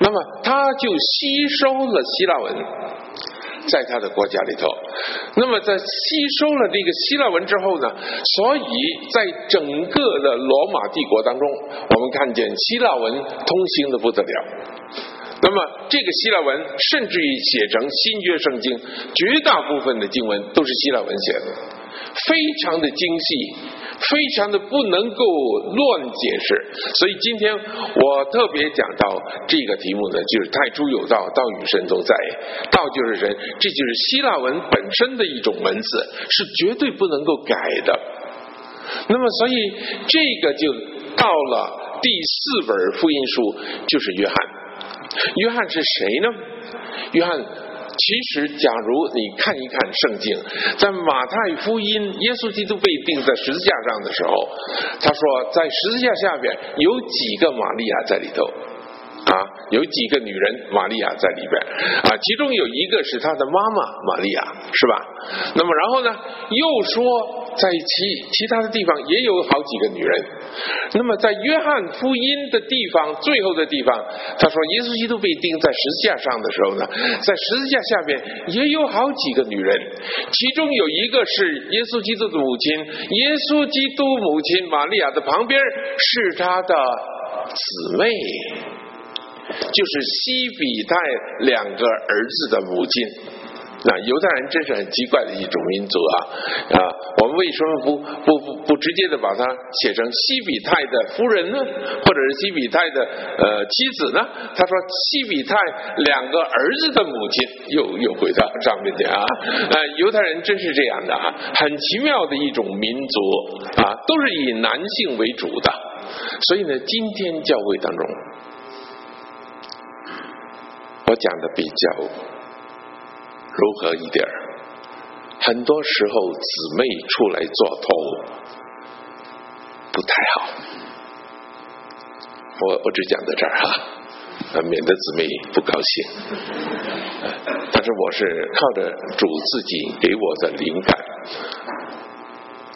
那么他就吸收了希腊文，在他的国家里头。那么在吸收了这个希腊文之后呢，所以在整个的罗马帝国当中，我们看见希腊文通行的不得了。那么这个希腊文甚至于写成新约圣经，绝大部分的经文都是希腊文写的，非常的精细。非常的不能够乱解释，所以今天我特别讲到这个题目呢，就是太初有道，道与神同在，道就是神，这就是希腊文本身的一种文字，是绝对不能够改的。那么，所以这个就到了第四本福音书，就是约翰。约翰是谁呢？约翰。其实，假如你看一看圣经，在马太福音，耶稣基督被钉在十字架上的时候，他说，在十字架下边有几个玛利亚在里头。啊，有几个女人玛利亚在里边啊，其中有一个是他的妈妈玛利亚，是吧？那么然后呢，又说。在其其他的地方也有好几个女人，那么在约翰福音的地方，最后的地方，他说耶稣基督被钉在十字架上的时候呢，在十字架下面也有好几个女人，其中有一个是耶稣基督的母亲，耶稣基督母亲玛利亚的旁边是他的姊妹，就是西比泰两个儿子的母亲。那犹太人真是很奇怪的一种民族啊啊！我们为什么不不不不直接的把它写成西比泰的夫人呢？或者是西比泰的呃妻子呢？他说西比泰两个儿子的母亲又又回到上面去啊！呃，犹太人真是这样的啊，很奇妙的一种民族啊，都是以男性为主的。所以呢，今天教会当中，我讲的比较。柔和一点很多时候姊妹出来做头不太好。我我只讲到这儿哈，啊免得姊妹不高兴。但是我是靠着主自己给我的灵感，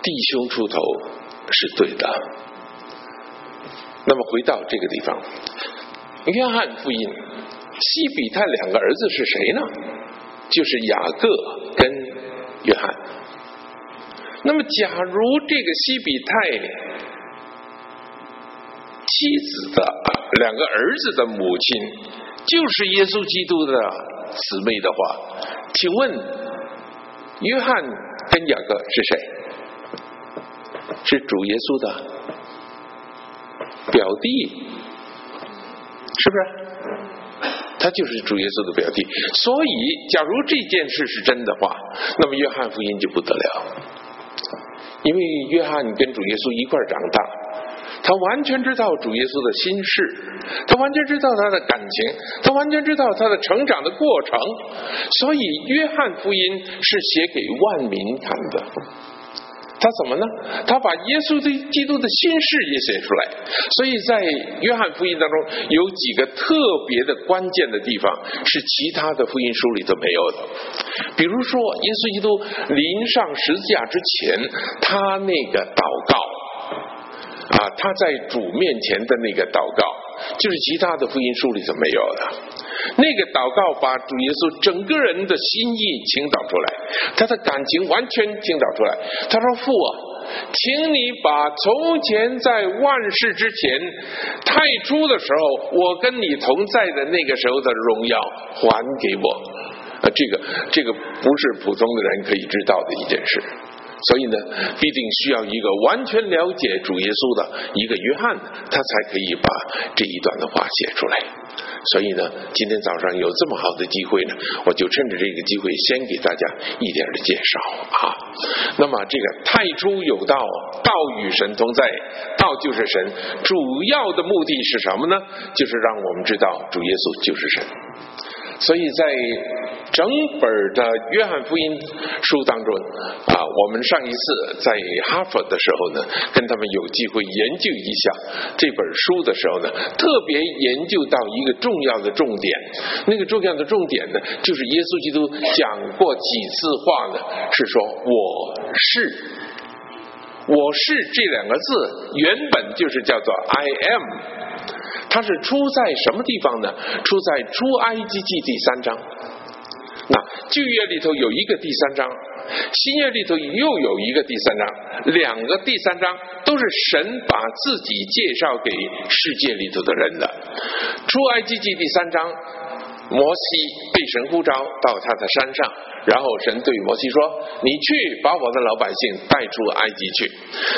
弟兄出头是对的。那么回到这个地方，约翰福音，西比泰两个儿子是谁呢？就是雅各跟约翰。那么，假如这个西比泰妻子的两个儿子的母亲就是耶稣基督的姊妹的话，请问约翰跟雅各是谁？是主耶稣的表弟，是不是？他就是主耶稣的表弟，所以假如这件事是真的话，那么约翰福音就不得了，因为约翰跟主耶稣一块长大，他完全知道主耶稣的心事，他完全知道他的感情，他完全知道他的成长的过程，所以约翰福音是写给万民看的。他怎么呢？他把耶稣的基督的心事也写出来，所以在约翰福音当中有几个特别的关键的地方是其他的福音书里头没有的。比如说，耶稣基督临上十字架之前，他那个祷告啊，他在主面前的那个祷告，就是其他的福音书里头没有的。那个祷告把主耶稣整个人的心意倾倒出来，他的感情完全倾倒出来。他说：“父啊，请你把从前在万世之前太初的时候，我跟你同在的那个时候的荣耀还给我。”啊，这个这个不是普通的人可以知道的一件事。所以呢，必定需要一个完全了解主耶稣的一个约翰，他才可以把这一段的话写出来。所以呢，今天早上有这么好的机会呢，我就趁着这个机会，先给大家一点的介绍啊。那么这个太初有道，道与神同在，道就是神，主要的目的是什么呢？就是让我们知道主耶稣就是神。所以在整本的约翰福音书当中啊，我们上一次在哈佛的时候呢，跟他们有机会研究一下这本书的时候呢，特别研究到一个重要的重点。那个重要的重点呢，就是耶稣基督讲过几次话呢，是说我是，我是这两个字原本就是叫做 I am。它是出在什么地方呢？出在出埃及记第三章。那旧约里头有一个第三章，新约里头又有一个第三章，两个第三章都是神把自己介绍给世界里头的人的。出埃及记第三章，摩西被神呼召到他的山上。然后神对摩西说：“你去把我的老百姓带出埃及去。”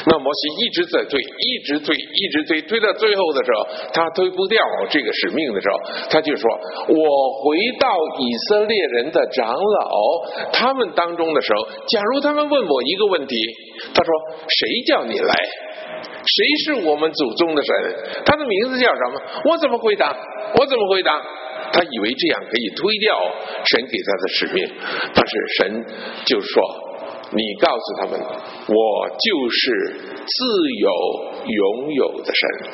那摩西一直在推，一直推，一直推，推到最后的时候，他推不掉这个使命的时候，他就说：“我回到以色列人的长老他们当中的时候，假如他们问我一个问题，他说：谁叫你来？谁是我们祖宗的神？他的名字叫什么？我怎么回答？我怎么回答？”他以为这样可以推掉神给他的使命，但是神就说：“你告诉他们，我就是自由拥有的神，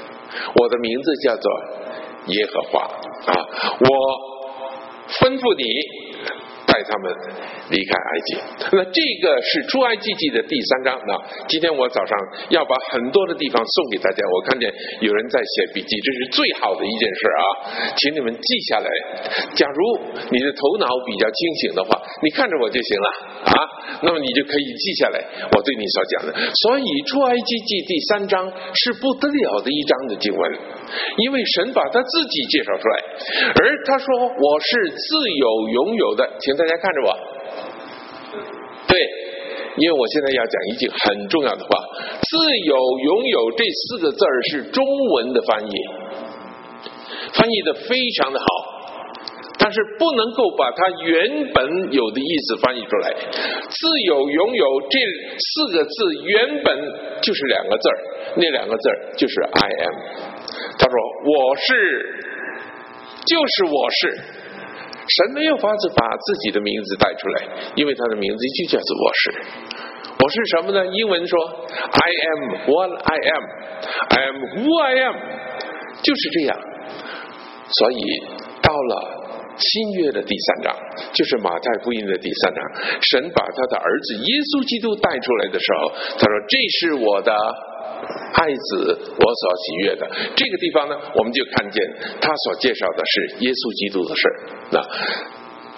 我的名字叫做耶和华啊，我吩咐你。”带他们离开埃及，那这个是出埃及记的第三章。那今天我早上要把很多的地方送给大家，我看见有人在写笔记，这是最好的一件事啊，请你们记下来。假如你的头脑比较清醒的话，你看着我就行了啊，那么你就可以记下来我对你所讲的。所以出埃及记第三章是不得了的一章的经文，因为神把他自己介绍出来，而他说我是自有拥有的，请。大家看着我，对，因为我现在要讲一句很重要的话：“自由拥有”这四个字儿是中文的翻译，翻译的非常的好，但是不能够把它原本有的意思翻译出来。自由拥有这四个字原本就是两个字儿，那两个字儿就是 “I am”。他说：“我是，就是我是。”神没有法子把自己的名字带出来，因为他的名字就叫做我是。我是什么呢？英文说 I am what I am, I am who I am，就是这样。所以到了新约的第三章，就是马太福音的第三章，神把他的儿子耶稣基督带出来的时候，他说：“这是我的。”爱子，我所喜悦的这个地方呢，我们就看见他所介绍的是耶稣基督的事那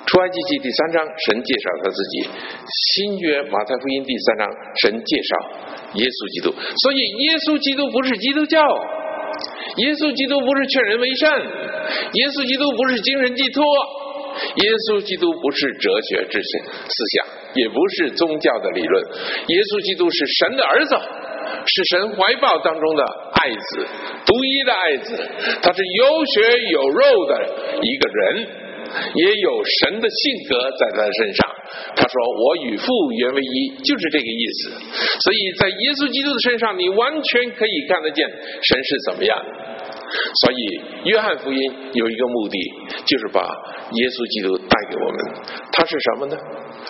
出埃及记第三章，神介绍他自己；新约马太福音第三章，神介绍耶稣基督。所以耶稣基督不是基督教，耶稣基督不是劝人为善，耶稣基督不是精神寄托，耶稣基督不是哲学之思想，也不是宗教的理论。耶稣基督是神的儿子。是神怀抱当中的爱子，独一的爱子，他是有血有肉的一个人，也有神的性格在他身上。他说：“我与父原为一，就是这个意思。”所以在耶稣基督的身上，你完全可以看得见神是怎么样。所以约翰福音有一个目的，就是把耶稣基督带给我们。他是什么呢？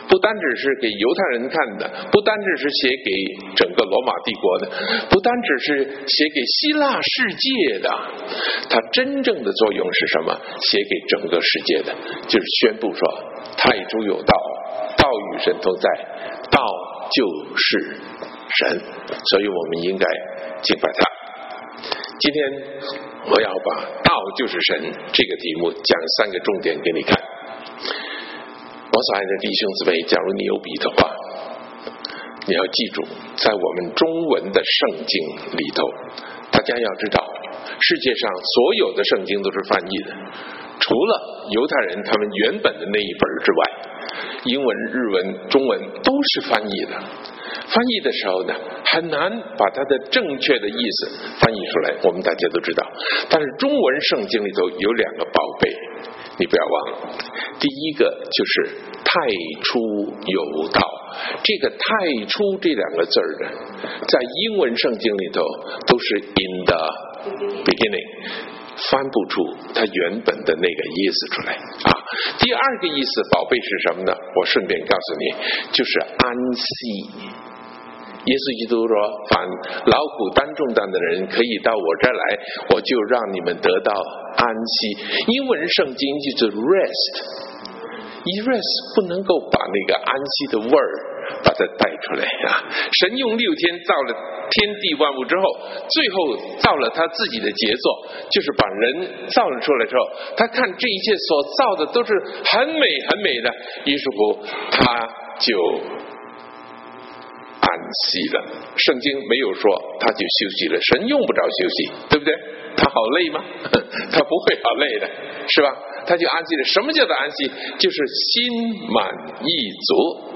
不单只是给犹太人看的，不单只是写给整个罗马帝国的，不单只是写给希腊世界的，它真正的作用是什么？写给整个世界的，就是宣布说：太初有，道神同在，道就是神，所以我们应该敬拜他。今天我要把“道就是神”这个题目讲三个重点给你看。我所爱的弟兄姊妹，假如你有笔的话，你要记住，在我们中文的圣经里头，大家要知道，世界上所有的圣经都是翻译的，除了犹太人他们原本的那一本之外，英文、日文、中文都是翻译的。翻译的时候呢，很难把它的正确的意思翻译出来，我们大家都知道。但是中文圣经里头有两个宝贝。你不要忘了，第一个就是“太初有道”，这个“太初”这两个字儿呢，在英文圣经里头都是 “in the beginning”，翻不出它原本的那个意思出来啊。第二个意思，宝贝是什么呢？我顺便告诉你，就是安息。耶稣基督说：“凡劳苦担重担的人，可以到我这儿来，我就让你们得到安息。”英文圣经就是 rest，一 rest 不能够把那个安息的味儿把它带出来啊！神用六天造了天地万物之后，最后造了他自己的杰作，就是把人造了出来之后，他看这一切所造的都是很美很美的，于是乎他就安息了。圣经没有说他就休息了，神用不着休息，对不对？他好累吗？他不会好累的，是吧？他就安息了。什么叫做安息？就是心满意足。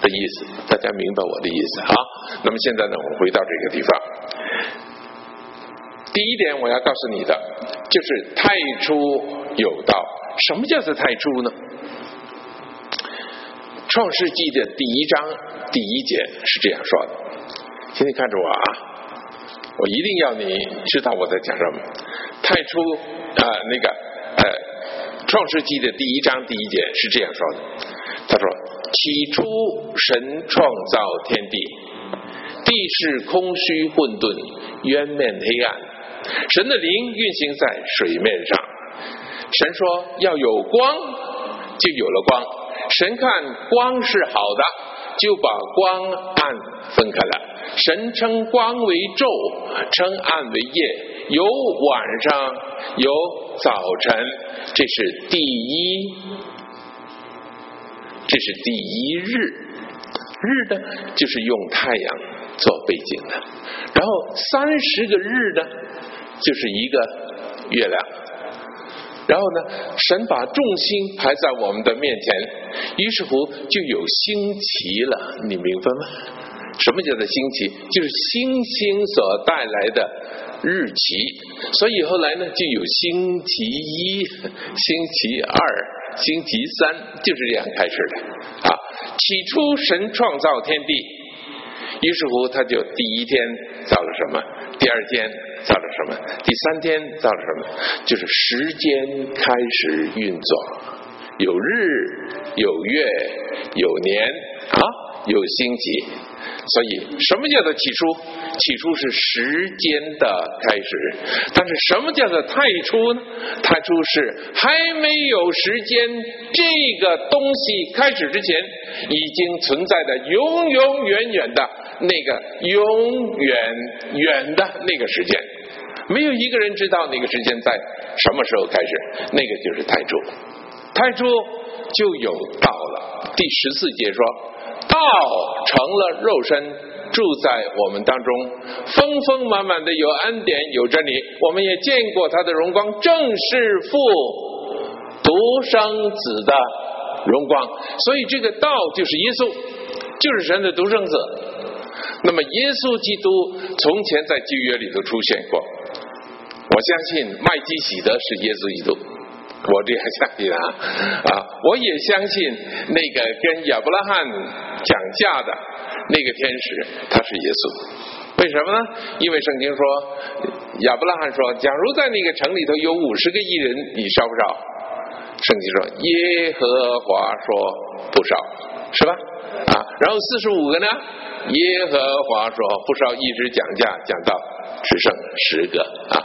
的意思，大家明白我的意思啊。那么现在呢，我们回到这个地方。第一点我要告诉你的，就是太初有道。什么叫做太初呢？创世纪的第一章第一节是这样说的，请你看着我啊，我一定要你知道我在讲什么。太初啊，那个呃，创世纪的第一章第一节是这样说的，起初，神创造天地，地是空虚混沌，渊面黑暗。神的灵运行在水面上。神说要有光，就有了光。神看光是好的，就把光暗分开了。神称光为昼，称暗为夜。有晚上，有早晨，这是第一。这是第一日，日呢就是用太阳做背景的，然后三十个日呢就是一个月亮，然后呢神把众星排在我们的面前，于是乎就有星期了，你明白吗？什么叫做星期？就是星星所带来的日期，所以后来呢就有星期一、星期二。星期三就是这样开始的啊！起初神创造天地，于是乎他就第一天造了什么？第二天造了什么？第三天造了什么？就是时间开始运作，有日，有月，有年啊，有星期。所以，什么叫做起初？起初是时间的开始。但是，什么叫做太初呢？太初是还没有时间，这个东西开始之前，已经存在的永永远远的那个永远远的那个时间。没有一个人知道那个时间在什么时候开始。那个就是太初。太初就有道了。第十四节说。道成了肉身，住在我们当中，丰丰满满的有恩典有真理，我们也见过他的荣光，正是父独生子的荣光。所以这个道就是耶稣，就是神的独生子。那么耶稣基督从前在旧约里头出现过，我相信麦基喜德是耶稣基督。我这样相信啊啊！我也相信那个跟亚伯拉罕讲价的那个天使，他是耶稣。为什么呢？因为圣经说，亚伯拉罕说，假如在那个城里头有五十个艺人，你烧不烧？圣经说，耶和华说不烧，是吧？啊，然后四十五个呢？耶和华说不烧，一直讲价讲到只剩十个啊。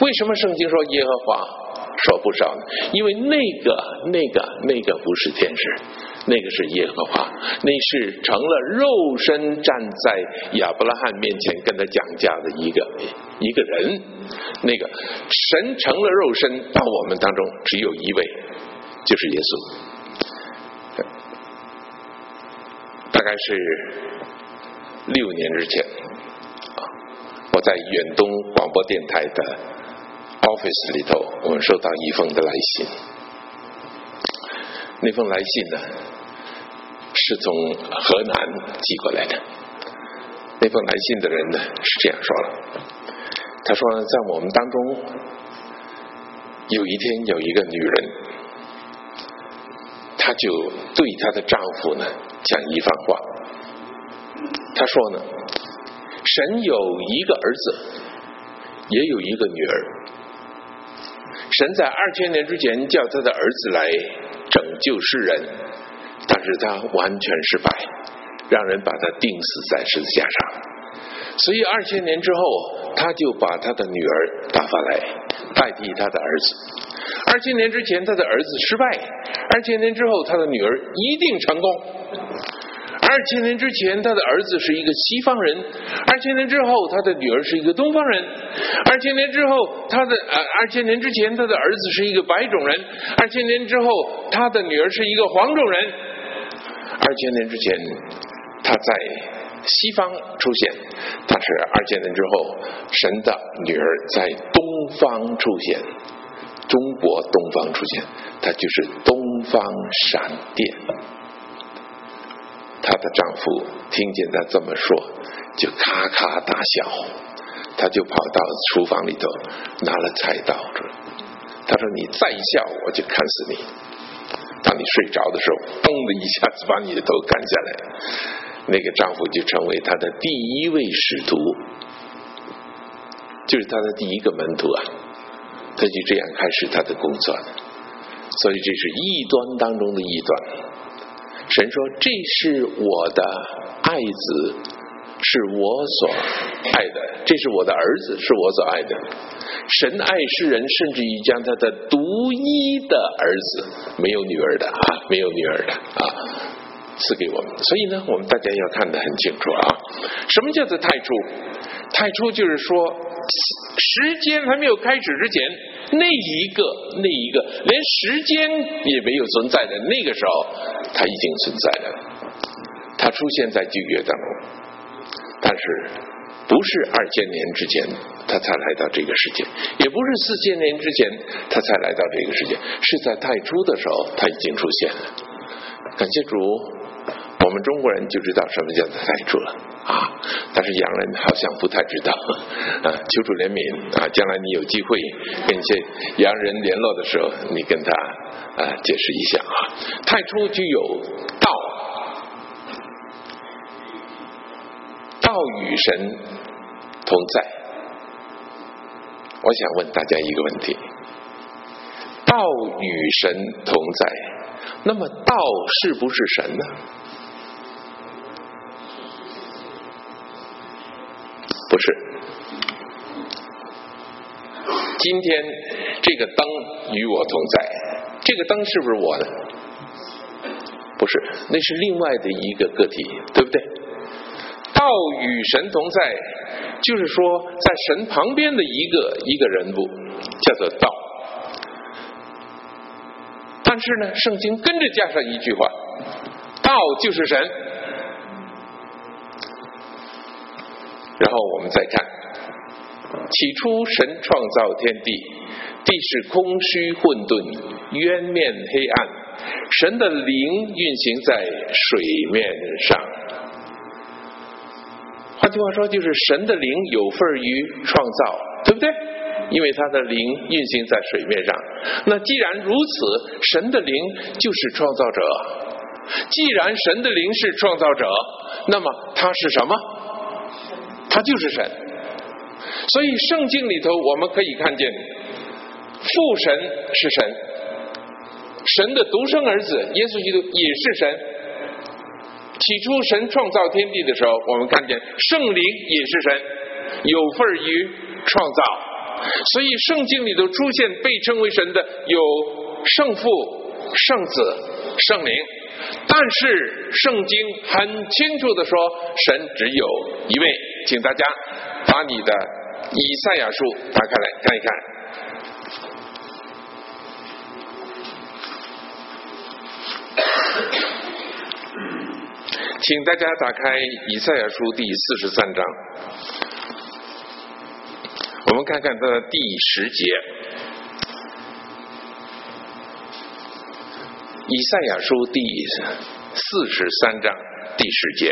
为什么圣经说耶和华？说不少呢，因为那个、那个、那个不是天使，那个是耶和华，那是成了肉身站在亚伯拉罕面前跟他讲价的一个一个人。那个神成了肉身到我们当中，只有一位，就是耶稣。大概是六年之前，我在远东广播电台的。Office 里头，我们收到一封的来信。那封来信呢，是从河南寄过来的。那封来信的人呢，是这样说了：他说，在我们当中，有一天有一个女人，她就对她的丈夫呢讲一番话。她说呢，神有一个儿子，也有一个女儿。神在二千年之前叫他的儿子来拯救世人，但是他完全失败，让人把他钉死在十字架上。所以二千年之后，他就把他的女儿打发来代替他的儿子。二千年之前他的儿子失败，二千年之后他的女儿一定成功。二千年之前，他的儿子是一个西方人；二千年之后，他的女儿是一个东方人；二千年之后，他的呃二千年之前，他的儿子是一个白种人；二千年之后，他的女儿是一个黄种人；二千年之前，他在西方出现，但是二千年之后，神的女儿在东方出现，中国东方出现，他就是东方闪电。她的丈夫听见她这么说，就咔咔大笑，她就跑到厨房里头拿了菜刀她。说：“你再笑，我就砍死你。当你睡着的时候，嘣的一下子把你的头砍下来。”那个丈夫就成为他的第一位使徒，就是他的第一个门徒啊。他就这样开始他的工作，所以这是异端当中的异端。神说：“这是我的爱子，是我所爱的；这是我的儿子，是我所爱的。神爱世人，甚至于将他的独一的儿子，没有女儿的啊，没有女儿的啊，赐给我们。所以呢，我们大家要看得很清楚啊。什么叫做太初？太初就是说，时间还没有开始之前。”那一个，那一个，连时间也没有存在的那个时候，它已经存在了。它出现在旧约当中，但是不是二千年之前他才来到这个世界，也不是四千年之前他才来到这个世界，是在太初的时候他已经出现了。感谢主。我们中国人就知道什么叫做太初了啊，但是洋人好像不太知道啊。求主怜悯啊，将来你有机会跟一些洋人联络的时候，你跟他啊解释一下啊。太初就有道，道与神同在。我想问大家一个问题：道与神同在，那么道是不是神呢？不是，今天这个灯与我同在，这个灯是不是我的？不是，那是另外的一个个体，对不对？道与神同在，就是说在神旁边的一个一个人物，叫做道。是呢，圣经跟着加上一句话：道就是神。然后我们再看，起初神创造天地，地是空虚混沌，渊面黑暗，神的灵运行在水面上。换句话说，就是神的灵有份于创造，对不对？因为他的灵运行在水面上。那既然如此，神的灵就是创造者。既然神的灵是创造者，那么他是什么？他就是神，所以圣经里头我们可以看见，父神是神，神的独生儿子耶稣基督也是神。起初神创造天地的时候，我们看见圣灵也是神，有份于创造。所以圣经里头出现被称为神的有圣父、圣子、圣灵。但是圣经很清楚的说，神只有一位，请大家把你的以赛亚书打开来看一看，请大家打开以赛亚书第四十三章，看看它的第十节。以赛亚书第四十三章第十节，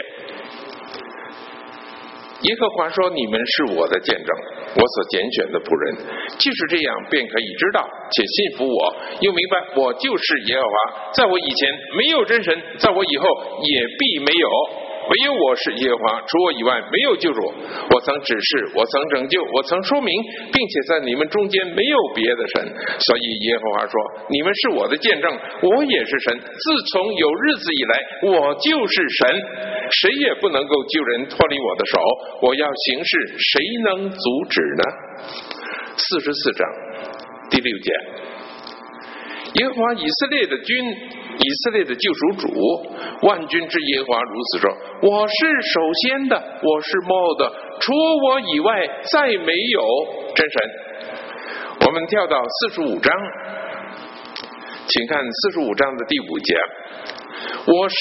耶和华说：“你们是我的见证，我所拣选的仆人。就是这样，便可以知道且信服我，又明白我就是耶和华。在我以前没有真神，在我以后也必没有。”唯有我是耶和华，除我以外没有救主。我曾指示，我曾拯救，我曾说明，并且在你们中间没有别的神。所以耶和华说：“你们是我的见证，我也是神。自从有日子以来，我就是神，谁也不能够救人脱离我的手。我要行事，谁能阻止呢？”四十四章第六节，耶和华以色列的君。以色列的救赎主，万军之耶和华如此说：我是首先的，我是末的，除我以外再没有真神。我们跳到四十五章，请看四十五章的第五节：我是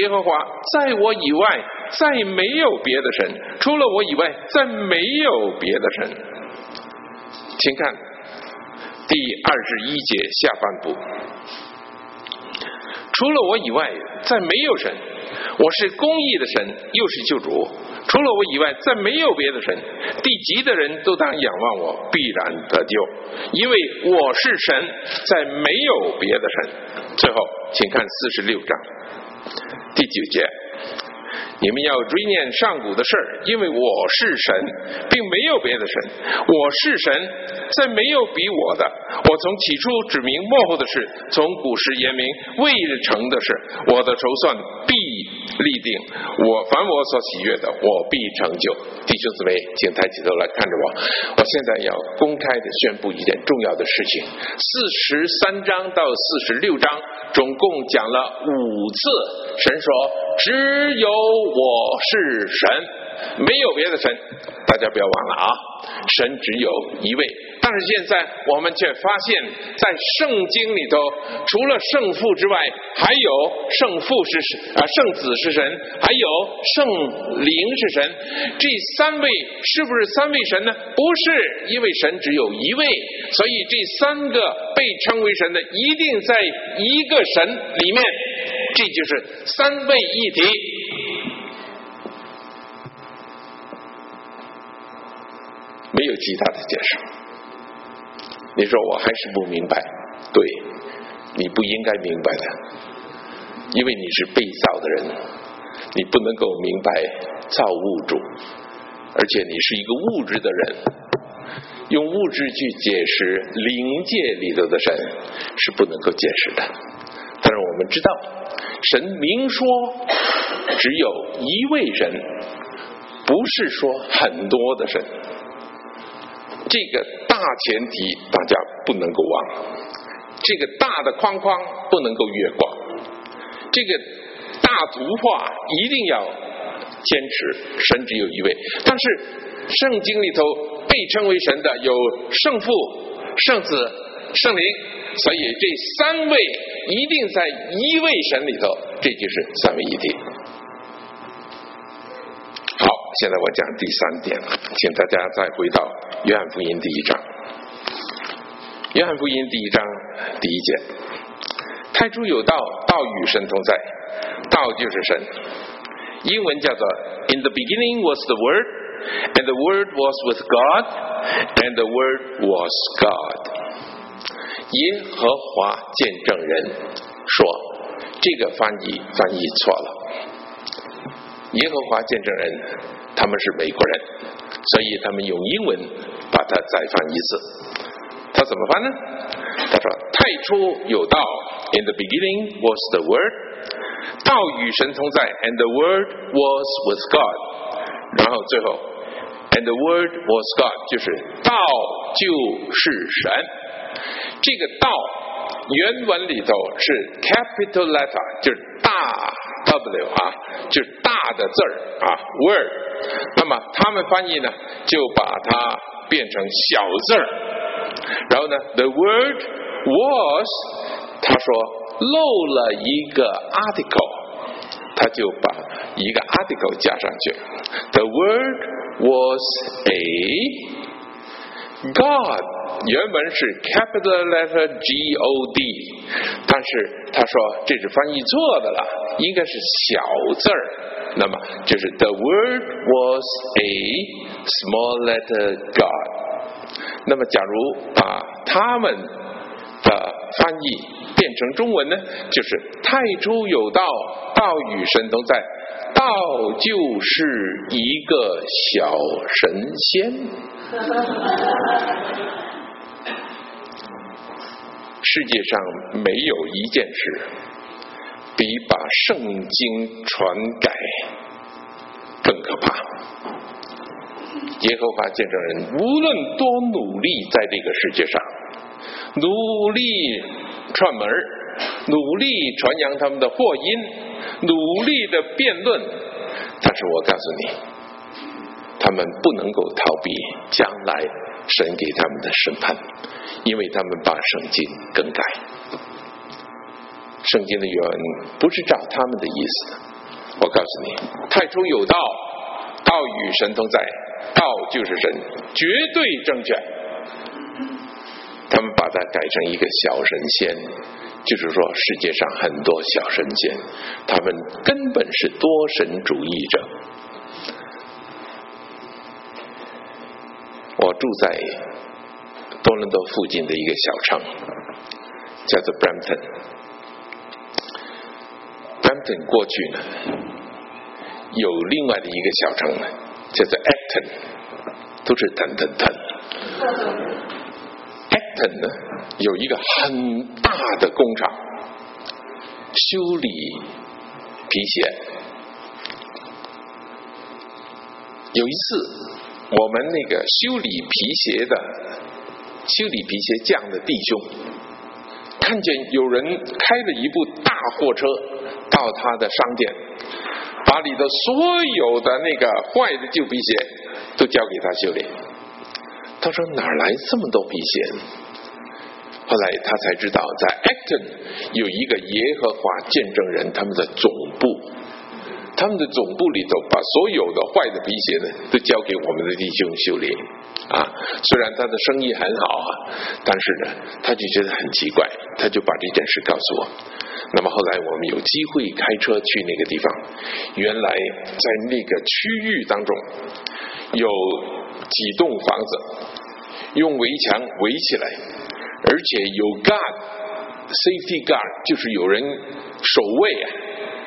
耶和华，在我以外再没有别的神，除了我以外再没有别的神。请看第二十一节下半部。除了我以外，再没有神。我是公义的神，又是救主。除了我以外，再没有别的神。地级的人都当仰望我，必然得救，因为我是神，再没有别的神。最后，请看四十六章第九节。你们要追念上古的事儿，因为我是神，并没有别的神。我是神，再没有比我的。我从起初指明幕后的事，从古时言明未成的事。我的筹算必立定，我凡我所喜悦的，我必成就。弟兄姊妹，请抬起头来看着我。我现在要公开的宣布一件重要的事情：四十三章到四十六章，总共讲了五次。神说：“只有。”我是神，没有别的神，大家不要忘了啊！神只有一位。但是现在我们却发现，在圣经里头，除了圣父之外，还有圣父是啊，圣子是神，还有圣灵是神。这三位是不是三位神。呢？不是，因为神。只有一位，所以这三个被称为神。的，一定在一个神。里面。这就是三位一体。没有其他的解释。你说我还是不明白，对，你不应该明白的，因为你是被造的人，你不能够明白造物主，而且你是一个物质的人，用物质去解释灵界里头的神是不能够解释的。但是我们知道，神明说只有一位神，不是说很多的神。这个大前提大家不能够忘，这个大的框框不能够越过，这个大图画一定要坚持，神只有一位。但是圣经里头被称为神的有圣父、圣子、圣灵，所以这三位一定在一位神里头，这就是三位一体。现在我讲第三点，请大家再回到。约翰福音第一章，约翰福音第一章第一节，太初有道，道与神同在，道就是神。英文叫做 In the beginning was the Word, and the Word was with God, and the Word was God。耶和华见证人说，这个翻译翻译错了。耶和华见证人他们是美国人，所以他们用英文。把它再翻一次，他怎么翻呢？他说：“太初有道，In the beginning was the Word，道与神同在，And the Word was with God。然后最后，And the Word was God，就是道就是神。这个道原文里头是 capital letter，就是大 W 啊，就是大的字儿啊，Word。那么他们翻译呢，就把它。变成小字儿，然后呢，the word was，他说漏了一个 article，他就把一个 article 加上去，the word was a God，原文是 capital letter G O D，但是他说这是翻译错的了，应该是小字儿。那么就是 the word was a small letter God。那么假如把他们的翻译变成中文呢，就是太初有道，道与神同在，道就是一个小神仙。世界上没有一件事。比把圣经传改更可怕。耶和华见证人无论多努力，在这个世界上努力串门努力传扬他们的祸因，努力的辩论。但是我告诉你，他们不能够逃避将来神给他们的审判，因为他们把圣经更改。圣经的原文不是照他们的意思。我告诉你，太初有道，道与神同在，道就是神，绝对正确。他们把它改成一个小神仙，就是说世界上很多小神仙，他们根本是多神主义者。我住在多伦多附近的一个小城，叫做 Brampton。Brampton 过去呢，有另外的一个小城呢，叫做 Acton，都是腾腾腾。他呢，有一个很大的工厂，修理皮鞋。有一次，我们那个修理皮鞋的、修理皮鞋匠的弟兄，看见有人开了一部大货车到他的商店，把里头所有的那个坏的旧皮鞋都交给他修理。他说：“哪来这么多皮鞋？”后来他才知道，在 Acton 有一个耶和华见证人，他们的总部，他们的总部里头把所有的坏的皮鞋呢，都交给我们的弟兄修理。啊，虽然他的生意很好啊，但是呢，他就觉得很奇怪，他就把这件事告诉我。那么后来我们有机会开车去那个地方，原来在那个区域当中有几栋房子，用围墙围起来。而且有 guard，safety guard，就是有人守卫啊，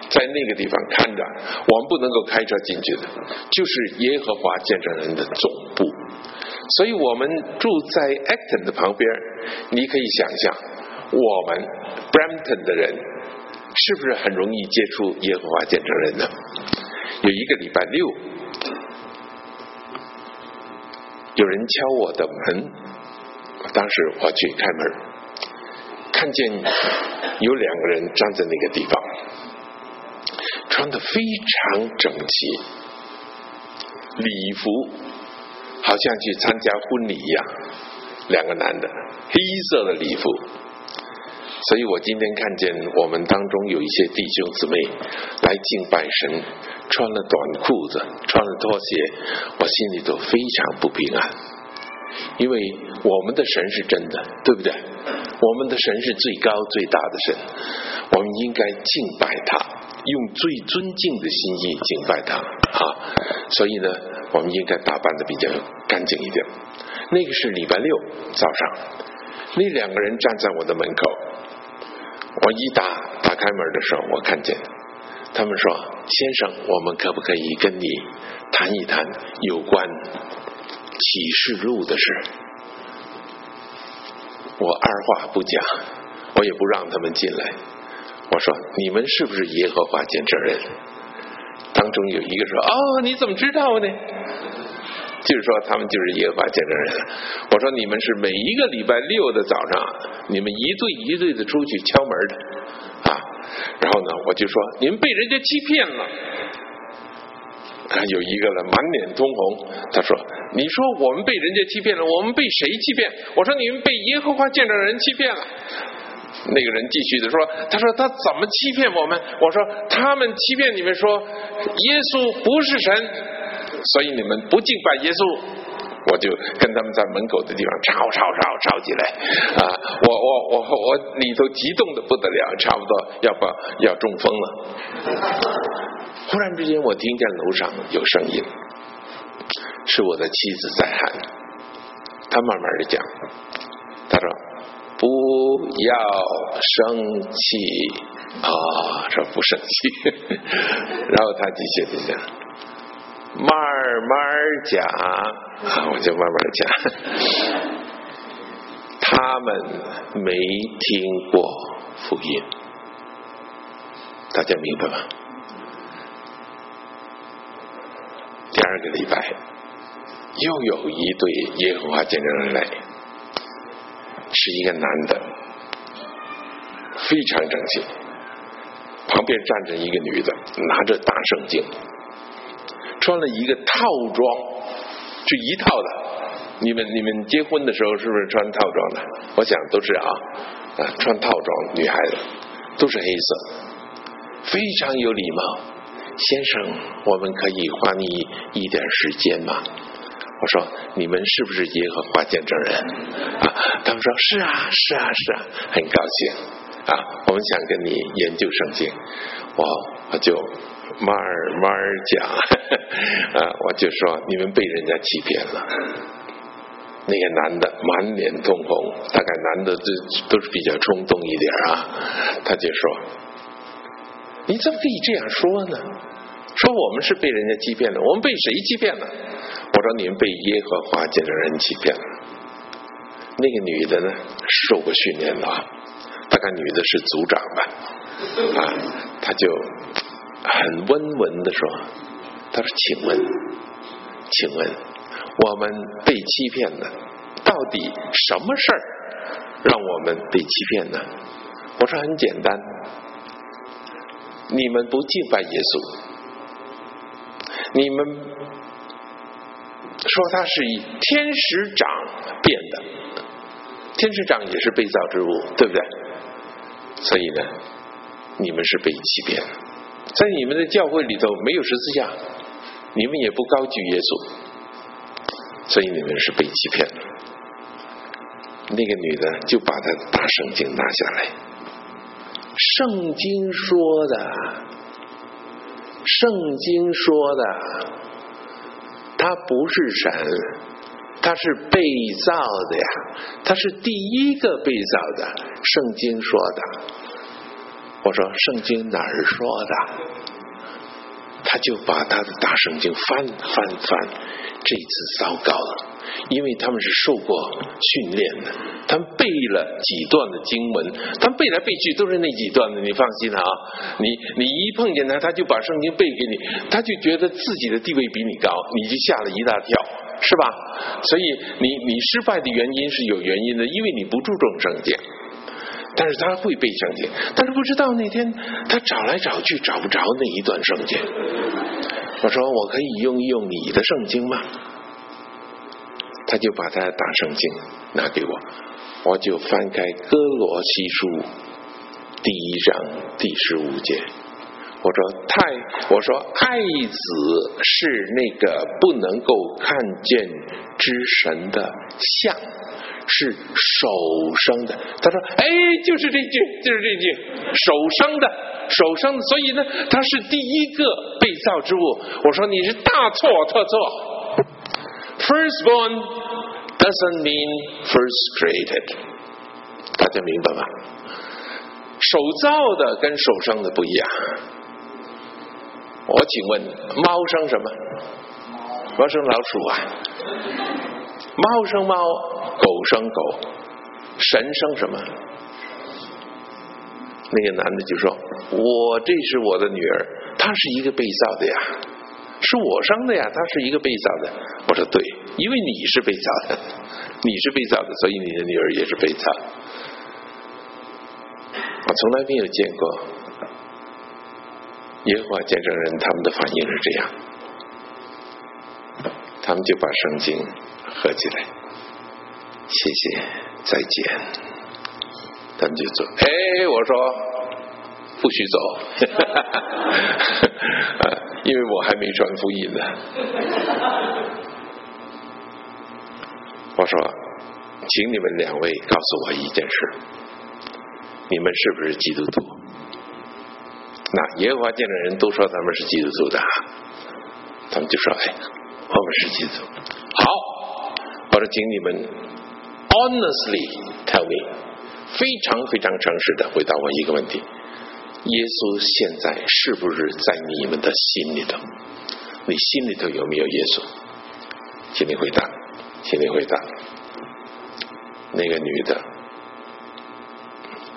在那个地方看着，我们不能够开车进去的，就是耶和华见证人的总部。所以我们住在 Acton 的旁边，你可以想象，我们 Brampton 的人是不是很容易接触耶和华见证人呢？有一个礼拜六，有人敲我的门。当时我去开门，看见有两个人站在那个地方，穿的非常整齐，礼服好像去参加婚礼一样。两个男的，黑色的礼服。所以我今天看见我们当中有一些弟兄姊妹来敬拜神，穿了短裤子，穿了拖鞋，我心里都非常不平安。因为我们的神是真的，对不对？我们的神是最高最大的神，我们应该敬拜他，用最尊敬的心意敬拜他啊！所以呢，我们应该打扮的比较干净一点。那个是礼拜六早上，那两个人站在我的门口，我一打打开门的时候，我看见他们说：“先生，我们可不可以跟你谈一谈有关？”启示录的事，我二话不讲，我也不让他们进来。我说：“你们是不是耶和华见证人？”当中有一个说：“哦，你怎么知道呢？”就是说他们就是耶和华见证人。我说：“你们是每一个礼拜六的早上，你们一对一对的出去敲门的啊。”然后呢，我就说：“你们被人家欺骗了。”看有一个人满脸通红，他说：“你说我们被人家欺骗了，我们被谁欺骗？”我说：“你们被耶和华见证人欺骗了。”那个人继续的说：“他说他怎么欺骗我们？”我说：“他们欺骗你们说耶稣不是神，所以你们不敬拜耶稣。”我就跟他们在门口的地方吵吵吵吵起来啊！我我我我里头激动的不得了，差不多要把要中风了。忽然之间，我听见楼上有声音，是我的妻子在喊。她慢慢的讲，她说：“不要生气啊，说不生气。”然后她继续的讲，妈慢慢讲啊，我就慢慢讲。他们没听过福音，大家明白吗？第二个礼拜，又有一对耶和华见证人来，是一个男的，非常整齐。旁边站着一个女的，拿着大圣经，穿了一个套装，就一套的。你们你们结婚的时候是不是穿套装的？我想都是啊，啊，穿套装女孩子都是黑色，非常有礼貌。先生，我们可以花你一点时间吗？我说你们是不是耶和华见证人？啊，他们说是啊，是啊，是啊，很高兴啊，我们想跟你研究圣经。我我就慢慢讲啊，我就说你们被人家欺骗了。那个男的满脸通红，大概男的都都是比较冲动一点啊。他就说：“你怎么可以这样说呢？说我们是被人家欺骗了，我们被谁欺骗了？我说你们被耶和华见证人欺骗了。那个女的呢，受过训练的，大概女的是组长吧，啊，他就很温文的说：他说，请问，请问。”我们被欺骗了，到底什么事儿让我们被欺骗呢？我说很简单，你们不敬拜耶稣，你们说他是以天使长变的，天使长也是被造之物，对不对？所以呢，你们是被欺骗，在你们的教会里头没有十字架，你们也不高举耶稣。所以你们是被欺骗了。那个女的就把她大圣经拿下来，圣经说的，圣经说的，他不是神，他是被造的呀，他是第一个被造的。圣经说的，我说圣经哪儿说的？他就把他的大圣经翻翻翻。这次糟糕了，因为他们是受过训练的，他们背了几段的经文，他们背来背去都是那几段的。你放心啊，你你一碰见他，他就把圣经背给你，他就觉得自己的地位比你高，你就吓了一大跳，是吧？所以你你失败的原因是有原因的，因为你不注重圣经。但是他会背圣经，但是不知道那天他找来找去找不着那一段圣经。我说我可以用一用你的圣经吗？他就把他的大圣经拿给我，我就翻开哥罗西书第一章第十五节。我说太，我说爱子是那个不能够看见之神的像，是手生的。他说，哎，就是这句，就是这句，手生的。手上，所以呢，他是第一个被造之物。我说你是大错特错。Firstborn doesn't mean first created，大家明白吗？手造的跟手生的不一样。我请问，猫生什么？猫生老鼠啊。猫生猫，狗生狗，神生什么？那个男的就说：“我这是我的女儿，她是一个被造的呀，是我生的呀，她是一个被造的。”我说：“对，因为你是被造的，你是被造的，所以你的女儿也是被造。”我从来没有见过耶和华见证人他们的反应是这样，他们就把圣经合起来，谢谢，再见。他们就走，哎，我说不许走，因为我还没传福音呢。我说，请你们两位告诉我一件事：你们是不是基督徒？那耶和华见的人都说咱们是基督徒的，他们就说：哎，我们是基督徒。好，我说，请你们 honestly tell me。非常非常诚实的回答我一个问题：耶稣现在是不是在你们的心里头？你心里头有没有耶稣？请你回答，请你回答。那个女的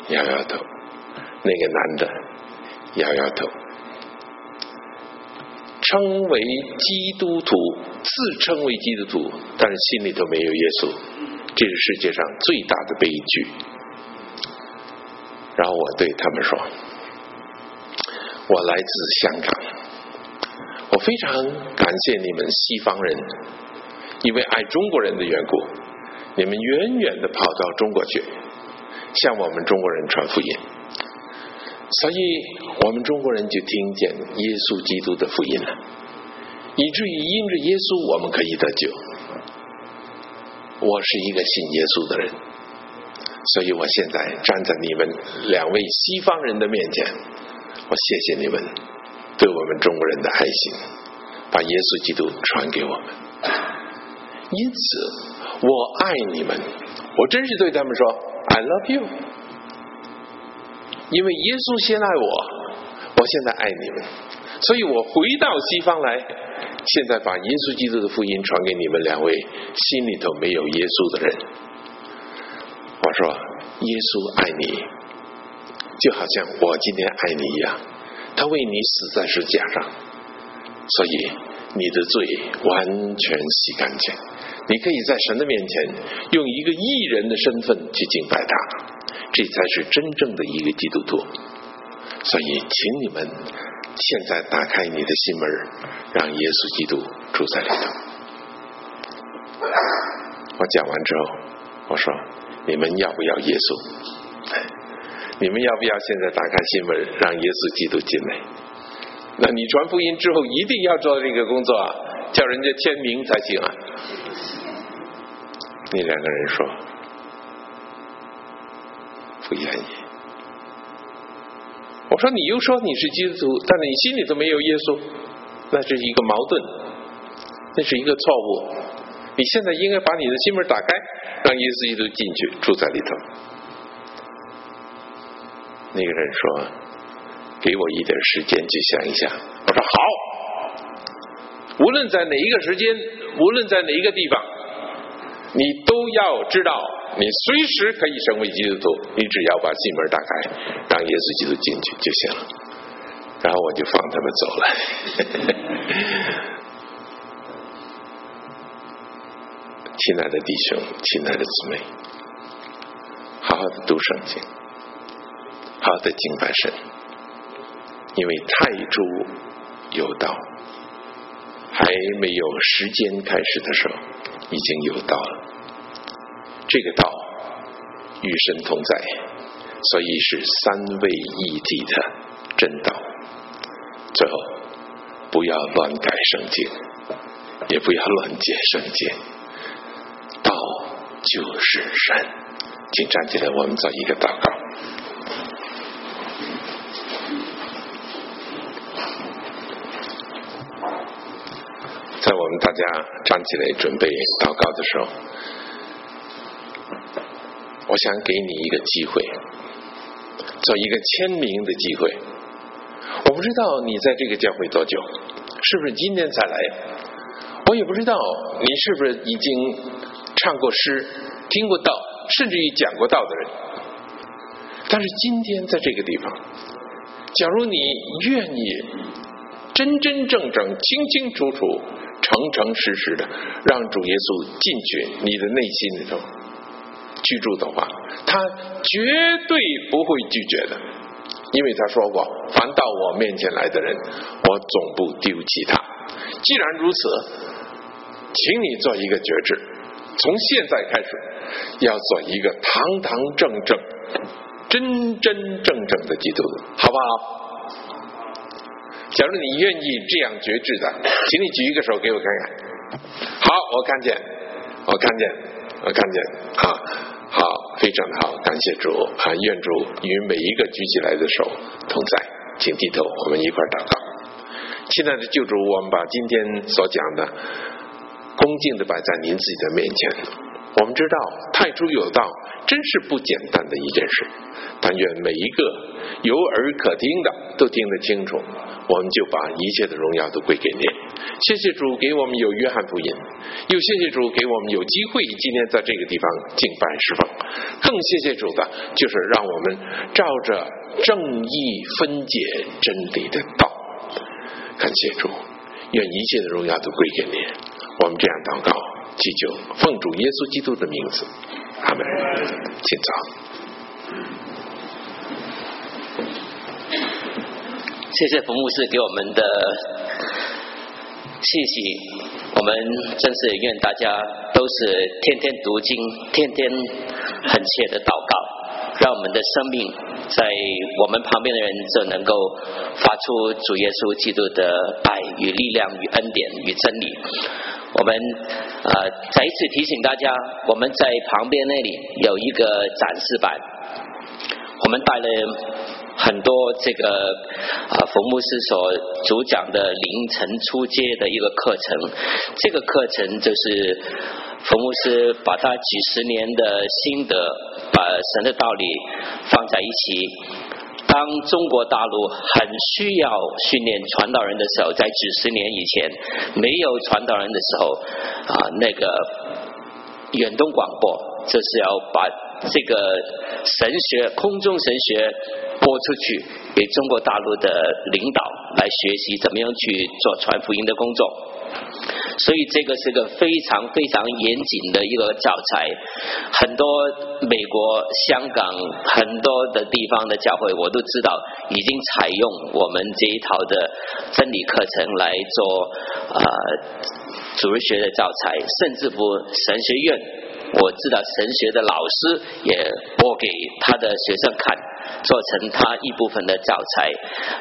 摇摇头，那个男的摇摇头。称为基督徒，自称为基督徒，但是心里头没有耶稣，这是世界上最大的悲剧。然后我对他们说：“我来自香港，我非常感谢你们西方人，因为爱中国人的缘故，你们远远的跑到中国去，向我们中国人传福音。所以，我们中国人就听见耶稣基督的福音了，以至于因着耶稣，我们可以得救。我是一个信耶稣的人。”所以我现在站在你们两位西方人的面前，我谢谢你们对我们中国人的爱心，把耶稣基督传给我们。因此，我爱你们，我真是对他们说 “I love you”，因为耶稣先爱我，我现在爱你们，所以我回到西方来，现在把耶稣基督的福音传给你们两位心里头没有耶稣的人。我说：“耶稣爱你，就好像我今天爱你一样。他为你死在十字架上，所以你的罪完全洗干净。你可以在神的面前用一个艺人的身份去敬拜他，这才是真正的一个基督徒。所以，请你们现在打开你的心门，让耶稣基督住在里头。”我讲完之后，我说。你们要不要耶稣？你们要不要现在打开心门，让耶稣基督进来？那你传福音之后，一定要做这个工作啊，叫人家签名才行啊！那两个人说不愿意。我说你又说你是基督徒，但是你心里头没有耶稣，那是一个矛盾，那是一个错误。你现在应该把你的心门打开。让耶稣基督进去住在里头。那个人说：“给我一点时间去想一想。”我说：“好，无论在哪一个时间，无论在哪一个地方，你都要知道，你随时可以成为基督徒。你只要把心门打开，让耶稣基督进去就行了。”然后我就放他们走了。亲爱的弟兄，亲爱的姊妹，好好的读圣经，好好的敬拜神，因为太初有道，还没有时间开始的时候，已经有道了。这个道与神同在，所以是三位一体的真道。最后，不要乱改圣经，也不要乱解圣经。道就是神，请站起来，我们做一个祷告。大家站起来准备祷告的时候，我想给你一个机会，做一个签名的机会。我不知道你在这个教会多久，是不是今天才来？我也不知道你是不是已经。唱过诗、听过道，甚至于讲过道的人，但是今天在这个地方，假如你愿意真真正正、清清楚楚、诚诚实实的让主耶稣进去你的内心里头居住的话，他绝对不会拒绝的，因为他说过：“凡到我面前来的人，我总不丢弃他。”既然如此，请你做一个决志。从现在开始，要做一个堂堂正正、真真正正的基督徒，好不好？假如你愿意这样决志的，请你举一个手给我看看。好，我看见，我看见，我看见，啊，好，非常的好，感谢主啊！愿主与每一个举起来的手同在，请低头，我们一块祷告。亲爱的救主，我们把今天所讲的。恭敬的摆在您自己的面前，我们知道太初有道，真是不简单的一件事。但愿每一个有耳可听的都听得清楚，我们就把一切的荣耀都归给您。谢谢主给我们有约翰福音，又谢谢主给我们有机会今天在这个地方敬拜释放。更谢谢主的，就是让我们照着正义分解真理的道。感谢主，愿一切的荣耀都归给您。我们这样祷告，祈求奉主耶稣基督的名字，阿门。请坐。谢谢冯牧师给我们的信息，我们真是愿大家都是天天读经，天天恳切的祷告，让我们的生命在我们旁边的人就能够发出主耶稣基督的爱与力量与恩典与真理。我们呃再一次提醒大家，我们在旁边那里有一个展示板，我们带了很多这个啊冯牧师所主讲的凌晨出街的一个课程，这个课程就是冯牧师把他几十年的心得，把神的道理放在一起。当中国大陆很需要训练传道人的时候，在几十年以前没有传道人的时候啊，那个远东广播这是要把这个神学空中神学播出去，给中国大陆的领导来学习怎么样去做传福音的工作。所以这个是个非常非常严谨的一个教材，很多美国、香港很多的地方的教会，我都知道已经采用我们这一套的真理课程来做呃主日学的教材，甚至乎神学院，我知道神学的老师也播给他的学生看。做成他一部分的教材。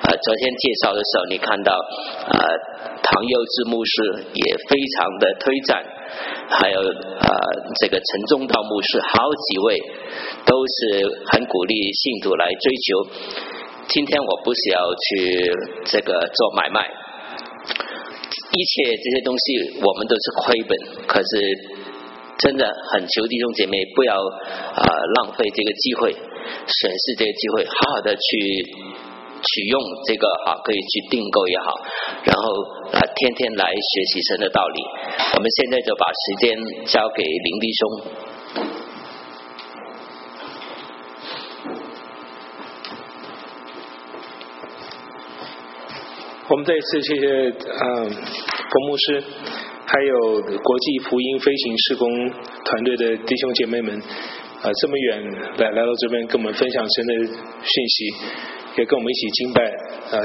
呃，昨天介绍的时候，你看到呃唐幼智牧师也非常的推赞，还有呃这个陈忠道牧师，好几位都是很鼓励信徒来追求。今天我不是要去这个做买卖，一切这些东西我们都是亏本，可是真的很求弟兄姐妹不要啊浪费这个机会。审视这个机会，好好的去取用这个啊，可以去订购也好，然后啊，天天来学习神的道理。我们现在就把时间交给林弟兄。我们再一次谢谢嗯冯牧师，还有国际福音飞行施工团队的弟兄姐妹们。啊，这么远来来到这边跟我们分享神的讯息，也跟我们一起敬拜啊。